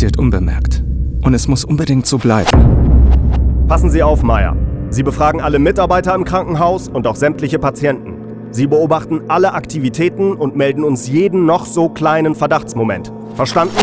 passiert unbemerkt. Und es muss unbedingt so bleiben. Passen Sie auf, Meier. Sie befragen alle Mitarbeiter im Krankenhaus und auch sämtliche Patienten. Sie beobachten alle Aktivitäten und melden uns jeden noch so kleinen Verdachtsmoment. Verstanden?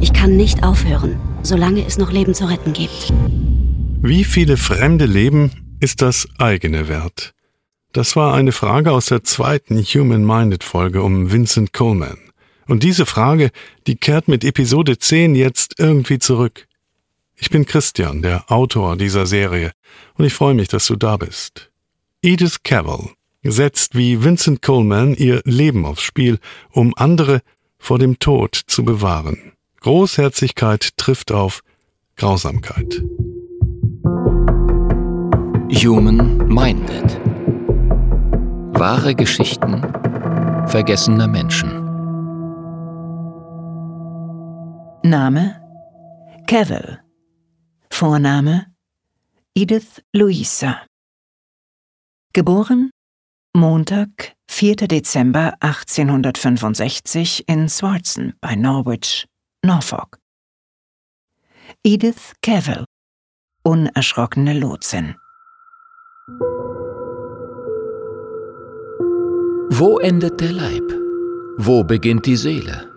Ich kann nicht aufhören, solange es noch Leben zu retten gibt. Wie viele fremde Leben ist das eigene wert? Das war eine Frage aus der zweiten Human-Minded-Folge um Vincent Coleman. Und diese Frage, die kehrt mit Episode 10 jetzt irgendwie zurück. Ich bin Christian, der Autor dieser Serie, und ich freue mich, dass du da bist. Edith Cavell setzt wie Vincent Coleman ihr Leben aufs Spiel, um andere vor dem Tod zu bewahren. Großherzigkeit trifft auf Grausamkeit. Human Minded Wahre Geschichten vergessener Menschen. Name Cavill. Vorname Edith Louisa. Geboren Montag, 4. Dezember 1865 in Swartzen bei Norwich, Norfolk. Edith Cavill. Unerschrockene Lotsin. Wo endet der Leib? Wo beginnt die Seele?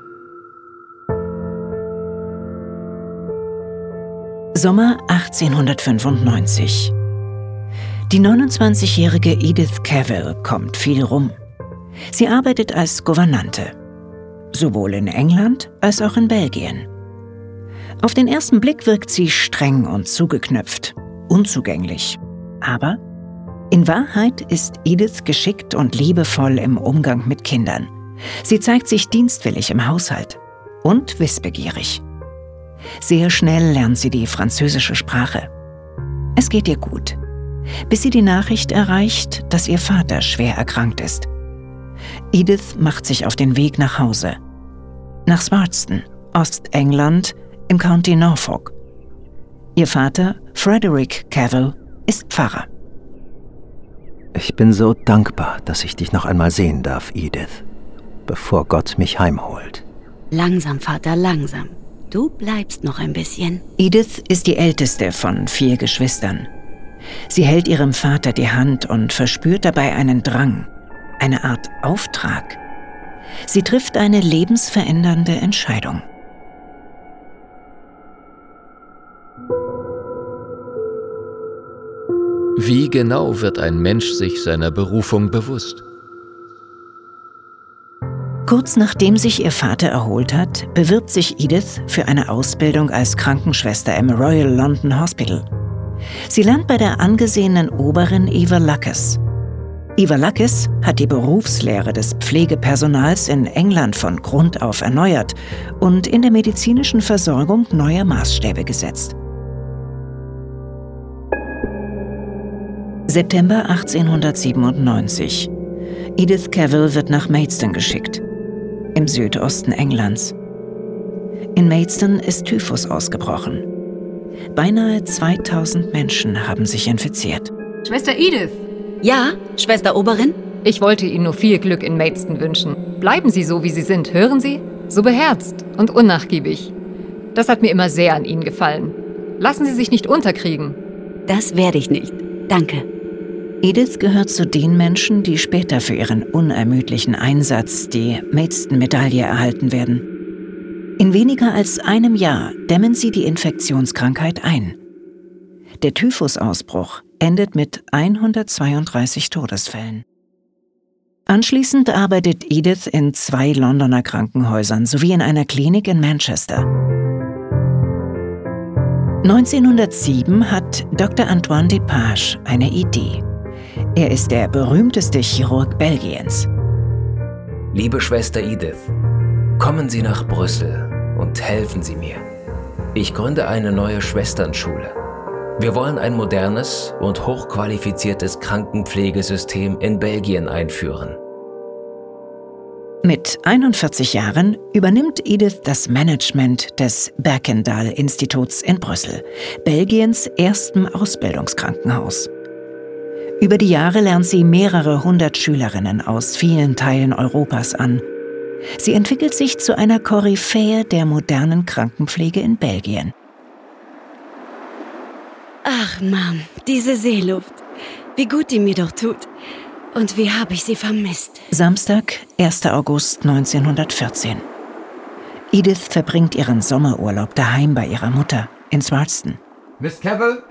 Sommer 1895. Die 29-jährige Edith Cavell kommt viel rum. Sie arbeitet als Gouvernante, sowohl in England als auch in Belgien. Auf den ersten Blick wirkt sie streng und zugeknöpft, unzugänglich. Aber in Wahrheit ist Edith geschickt und liebevoll im Umgang mit Kindern. Sie zeigt sich dienstwillig im Haushalt und wissbegierig. Sehr schnell lernt sie die französische Sprache. Es geht ihr gut, bis sie die Nachricht erreicht, dass ihr Vater schwer erkrankt ist. Edith macht sich auf den Weg nach Hause. Nach Swartston, Ostengland, im County Norfolk. Ihr Vater, Frederick Cavill, ist Pfarrer. Ich bin so dankbar, dass ich dich noch einmal sehen darf, Edith, bevor Gott mich heimholt. Langsam, Vater, langsam. Du bleibst noch ein bisschen. Edith ist die älteste von vier Geschwistern. Sie hält ihrem Vater die Hand und verspürt dabei einen Drang, eine Art Auftrag. Sie trifft eine lebensverändernde Entscheidung. Wie genau wird ein Mensch sich seiner Berufung bewusst? Kurz nachdem sich ihr Vater erholt hat, bewirbt sich Edith für eine Ausbildung als Krankenschwester im Royal London Hospital. Sie lernt bei der angesehenen Oberin Eva Luckes. Eva Luckes hat die Berufslehre des Pflegepersonals in England von Grund auf erneuert und in der medizinischen Versorgung neue Maßstäbe gesetzt. September 1897. Edith Cavell wird nach Maidstone geschickt, im Südosten Englands. In Maidstone ist Typhus ausgebrochen. Beinahe 2000 Menschen haben sich infiziert. Schwester Edith! Ja, Schwester Oberin? Ich wollte Ihnen nur viel Glück in Maidstone wünschen. Bleiben Sie so, wie Sie sind, hören Sie? So beherzt und unnachgiebig. Das hat mir immer sehr an Ihnen gefallen. Lassen Sie sich nicht unterkriegen. Das werde ich nicht. Danke. Edith gehört zu den Menschen, die später für ihren unermüdlichen Einsatz die Maidstone-Medaille erhalten werden. In weniger als einem Jahr dämmen sie die Infektionskrankheit ein. Der Typhusausbruch endet mit 132 Todesfällen. Anschließend arbeitet Edith in zwei Londoner Krankenhäusern sowie in einer Klinik in Manchester. 1907 hat Dr. Antoine Depage eine Idee. Er ist der berühmteste Chirurg Belgiens. Liebe Schwester Edith, kommen Sie nach Brüssel und helfen Sie mir. Ich gründe eine neue Schwesternschule. Wir wollen ein modernes und hochqualifiziertes Krankenpflegesystem in Belgien einführen. Mit 41 Jahren übernimmt Edith das Management des Berkendal-Instituts in Brüssel, Belgiens erstem Ausbildungskrankenhaus. Über die Jahre lernt sie mehrere hundert Schülerinnen aus vielen Teilen Europas an Sie entwickelt sich zu einer Koryphäe der modernen Krankenpflege in Belgien. Ach, Mom, diese Seeluft. Wie gut die mir doch tut. Und wie habe ich sie vermisst? Samstag, 1. August 1914. Edith verbringt ihren Sommerurlaub daheim bei ihrer Mutter in Swardston. Miss Cavill?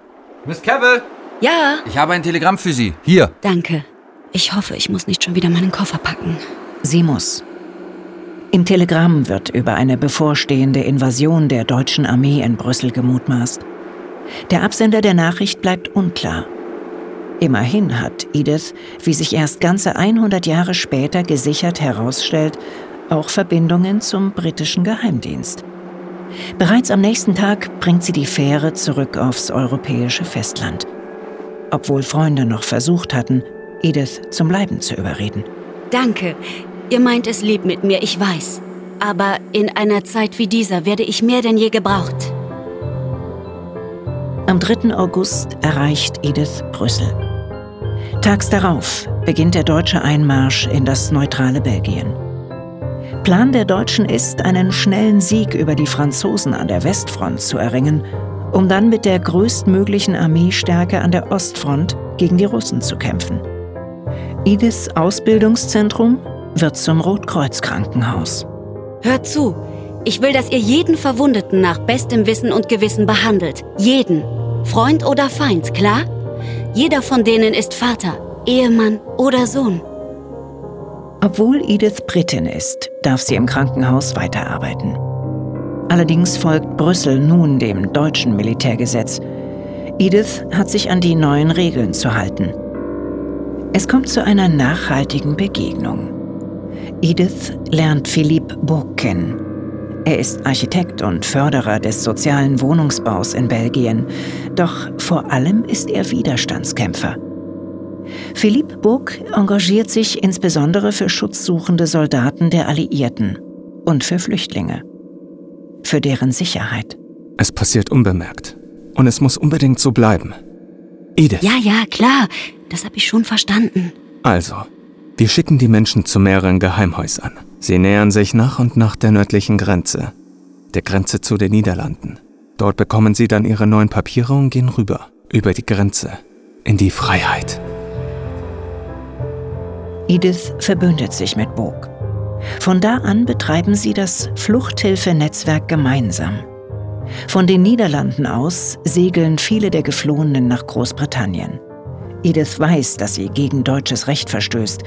Miss Cavill? Ja. Ich habe ein Telegramm für Sie. Hier. Danke. Ich hoffe, ich muss nicht schon wieder meinen Koffer packen. Sie muss. Im Telegramm wird über eine bevorstehende Invasion der deutschen Armee in Brüssel gemutmaßt. Der Absender der Nachricht bleibt unklar. Immerhin hat Edith, wie sich erst ganze 100 Jahre später gesichert herausstellt, auch Verbindungen zum britischen Geheimdienst. Bereits am nächsten Tag bringt sie die Fähre zurück aufs europäische Festland. Obwohl Freunde noch versucht hatten, Edith zum Bleiben zu überreden. Danke. Ihr meint es lieb mit mir, ich weiß. Aber in einer Zeit wie dieser werde ich mehr denn je gebraucht. Am 3. August erreicht Edith Brüssel. Tags darauf beginnt der deutsche Einmarsch in das neutrale Belgien. Plan der Deutschen ist, einen schnellen Sieg über die Franzosen an der Westfront zu erringen, um dann mit der größtmöglichen Armeestärke an der Ostfront gegen die Russen zu kämpfen. Ediths Ausbildungszentrum wird zum Rotkreuz-Krankenhaus. Hört zu. Ich will, dass ihr jeden Verwundeten nach bestem Wissen und Gewissen behandelt. Jeden. Freund oder Feind, klar? Jeder von denen ist Vater, Ehemann oder Sohn. Obwohl Edith Britin ist, darf sie im Krankenhaus weiterarbeiten. Allerdings folgt Brüssel nun dem deutschen Militärgesetz. Edith hat sich an die neuen Regeln zu halten. Es kommt zu einer nachhaltigen Begegnung. Edith lernt Philippe Burg kennen. Er ist Architekt und Förderer des sozialen Wohnungsbaus in Belgien. Doch vor allem ist er Widerstandskämpfer. Philippe Burg engagiert sich insbesondere für schutzsuchende Soldaten der Alliierten und für Flüchtlinge. Für deren Sicherheit. Es passiert unbemerkt. Und es muss unbedingt so bleiben. Edith. Ja, ja, klar. Das habe ich schon verstanden. Also, wir schicken die Menschen zu mehreren Geheimhäusern. Sie nähern sich nach und nach der nördlichen Grenze, der Grenze zu den Niederlanden. Dort bekommen sie dann ihre neuen Papiere und gehen rüber, über die Grenze, in die Freiheit. Edith verbündet sich mit Bog. Von da an betreiben sie das Fluchthilfenetzwerk gemeinsam. Von den Niederlanden aus segeln viele der Geflohenen nach Großbritannien. Edith weiß, dass sie gegen deutsches Recht verstößt.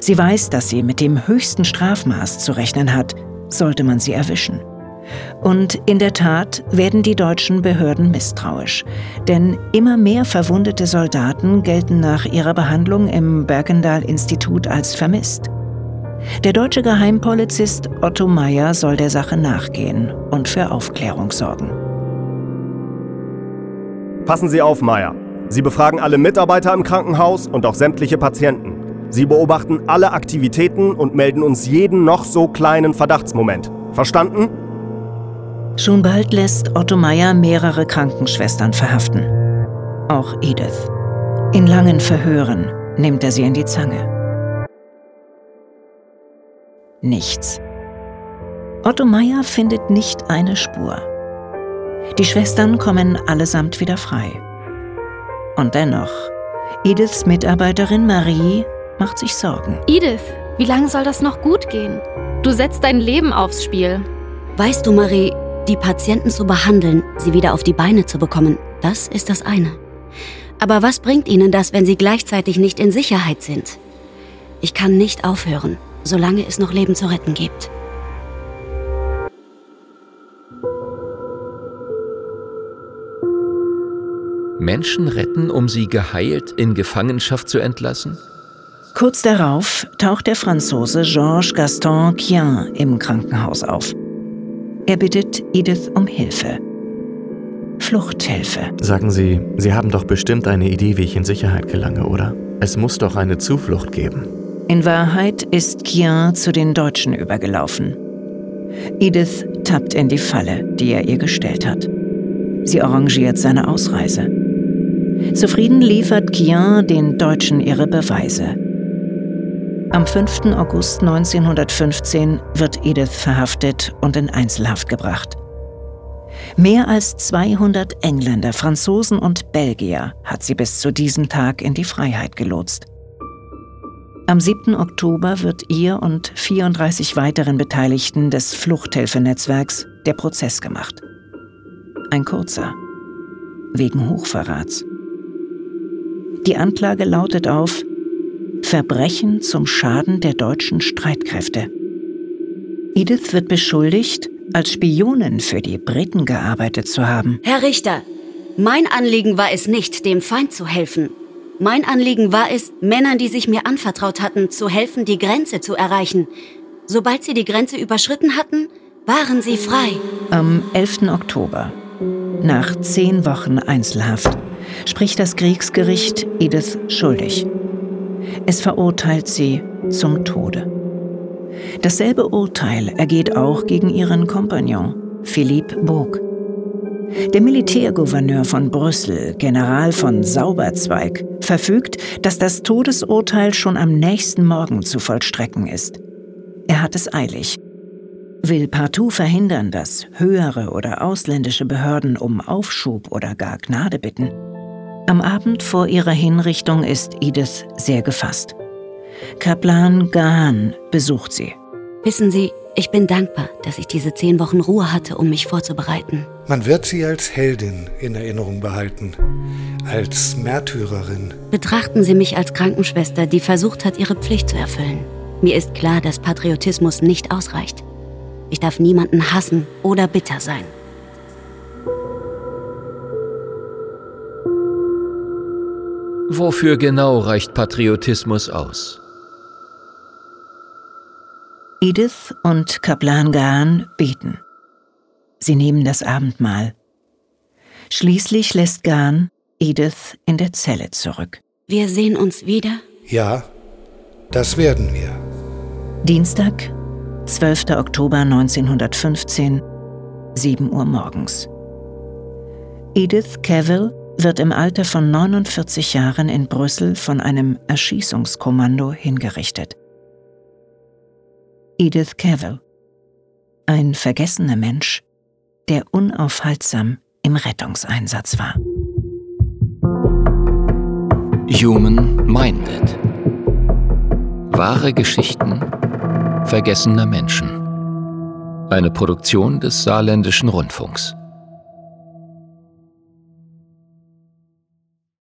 Sie weiß, dass sie mit dem höchsten Strafmaß zu rechnen hat, sollte man sie erwischen. Und in der Tat werden die deutschen Behörden misstrauisch, denn immer mehr verwundete Soldaten gelten nach ihrer Behandlung im Bergendal-Institut als vermisst. Der deutsche Geheimpolizist Otto Meyer soll der Sache nachgehen und für Aufklärung sorgen. Passen Sie auf, Meyer. Sie befragen alle Mitarbeiter im Krankenhaus und auch sämtliche Patienten. Sie beobachten alle Aktivitäten und melden uns jeden noch so kleinen Verdachtsmoment. Verstanden? Schon bald lässt Otto Meyer mehrere Krankenschwestern verhaften. Auch Edith. In langen Verhören nimmt er sie in die Zange. Nichts. Otto Meyer findet nicht eine Spur. Die Schwestern kommen allesamt wieder frei. Und dennoch, Ediths Mitarbeiterin Marie macht sich Sorgen. Edith, wie lange soll das noch gut gehen? Du setzt dein Leben aufs Spiel. Weißt du, Marie, die Patienten zu behandeln, sie wieder auf die Beine zu bekommen, das ist das eine. Aber was bringt ihnen das, wenn sie gleichzeitig nicht in Sicherheit sind? Ich kann nicht aufhören, solange es noch Leben zu retten gibt. Menschen retten, um sie geheilt in Gefangenschaft zu entlassen? Kurz darauf taucht der Franzose Georges Gaston Quien im Krankenhaus auf. Er bittet Edith um Hilfe. Fluchthilfe. Sagen Sie, Sie haben doch bestimmt eine Idee, wie ich in Sicherheit gelange, oder? Es muss doch eine Zuflucht geben. In Wahrheit ist Quien zu den Deutschen übergelaufen. Edith tappt in die Falle, die er ihr gestellt hat. Sie arrangiert seine Ausreise. Zufrieden liefert Quien den Deutschen ihre Beweise. Am 5. August 1915 wird Edith verhaftet und in Einzelhaft gebracht. Mehr als 200 Engländer, Franzosen und Belgier hat sie bis zu diesem Tag in die Freiheit gelotst. Am 7. Oktober wird ihr und 34 weiteren Beteiligten des Fluchthilfenetzwerks der Prozess gemacht. Ein kurzer, wegen Hochverrats. Die Anklage lautet auf Verbrechen zum Schaden der deutschen Streitkräfte. Edith wird beschuldigt, als Spionin für die Briten gearbeitet zu haben. Herr Richter, mein Anliegen war es nicht, dem Feind zu helfen. Mein Anliegen war es, Männern, die sich mir anvertraut hatten, zu helfen, die Grenze zu erreichen. Sobald sie die Grenze überschritten hatten, waren sie frei. Am 11. Oktober, nach zehn Wochen Einzelhaft, spricht das Kriegsgericht Edith schuldig. Es verurteilt sie zum Tode. Dasselbe Urteil ergeht auch gegen ihren Kompagnon, Philippe Burg. Der Militärgouverneur von Brüssel, General von Sauberzweig, verfügt, dass das Todesurteil schon am nächsten Morgen zu vollstrecken ist. Er hat es eilig, will partout verhindern, dass höhere oder ausländische Behörden um Aufschub oder gar Gnade bitten. Am Abend vor ihrer Hinrichtung ist Edith sehr gefasst. Kaplan Gahan besucht sie. Wissen Sie, ich bin dankbar, dass ich diese zehn Wochen Ruhe hatte, um mich vorzubereiten. Man wird sie als Heldin in Erinnerung behalten, als Märtyrerin. Betrachten Sie mich als Krankenschwester, die versucht hat, ihre Pflicht zu erfüllen. Mir ist klar, dass Patriotismus nicht ausreicht. Ich darf niemanden hassen oder bitter sein. Wofür genau reicht Patriotismus aus? Edith und Kaplan Gahan beten. Sie nehmen das Abendmahl. Schließlich lässt Gahan Edith in der Zelle zurück. Wir sehen uns wieder? Ja, das werden wir. Dienstag, 12. Oktober 1915, 7 Uhr morgens. Edith Cavill wird im Alter von 49 Jahren in Brüssel von einem Erschießungskommando hingerichtet. Edith Cavill. Ein vergessener Mensch, der unaufhaltsam im Rettungseinsatz war. Human Minded. Wahre Geschichten vergessener Menschen. Eine Produktion des Saarländischen Rundfunks.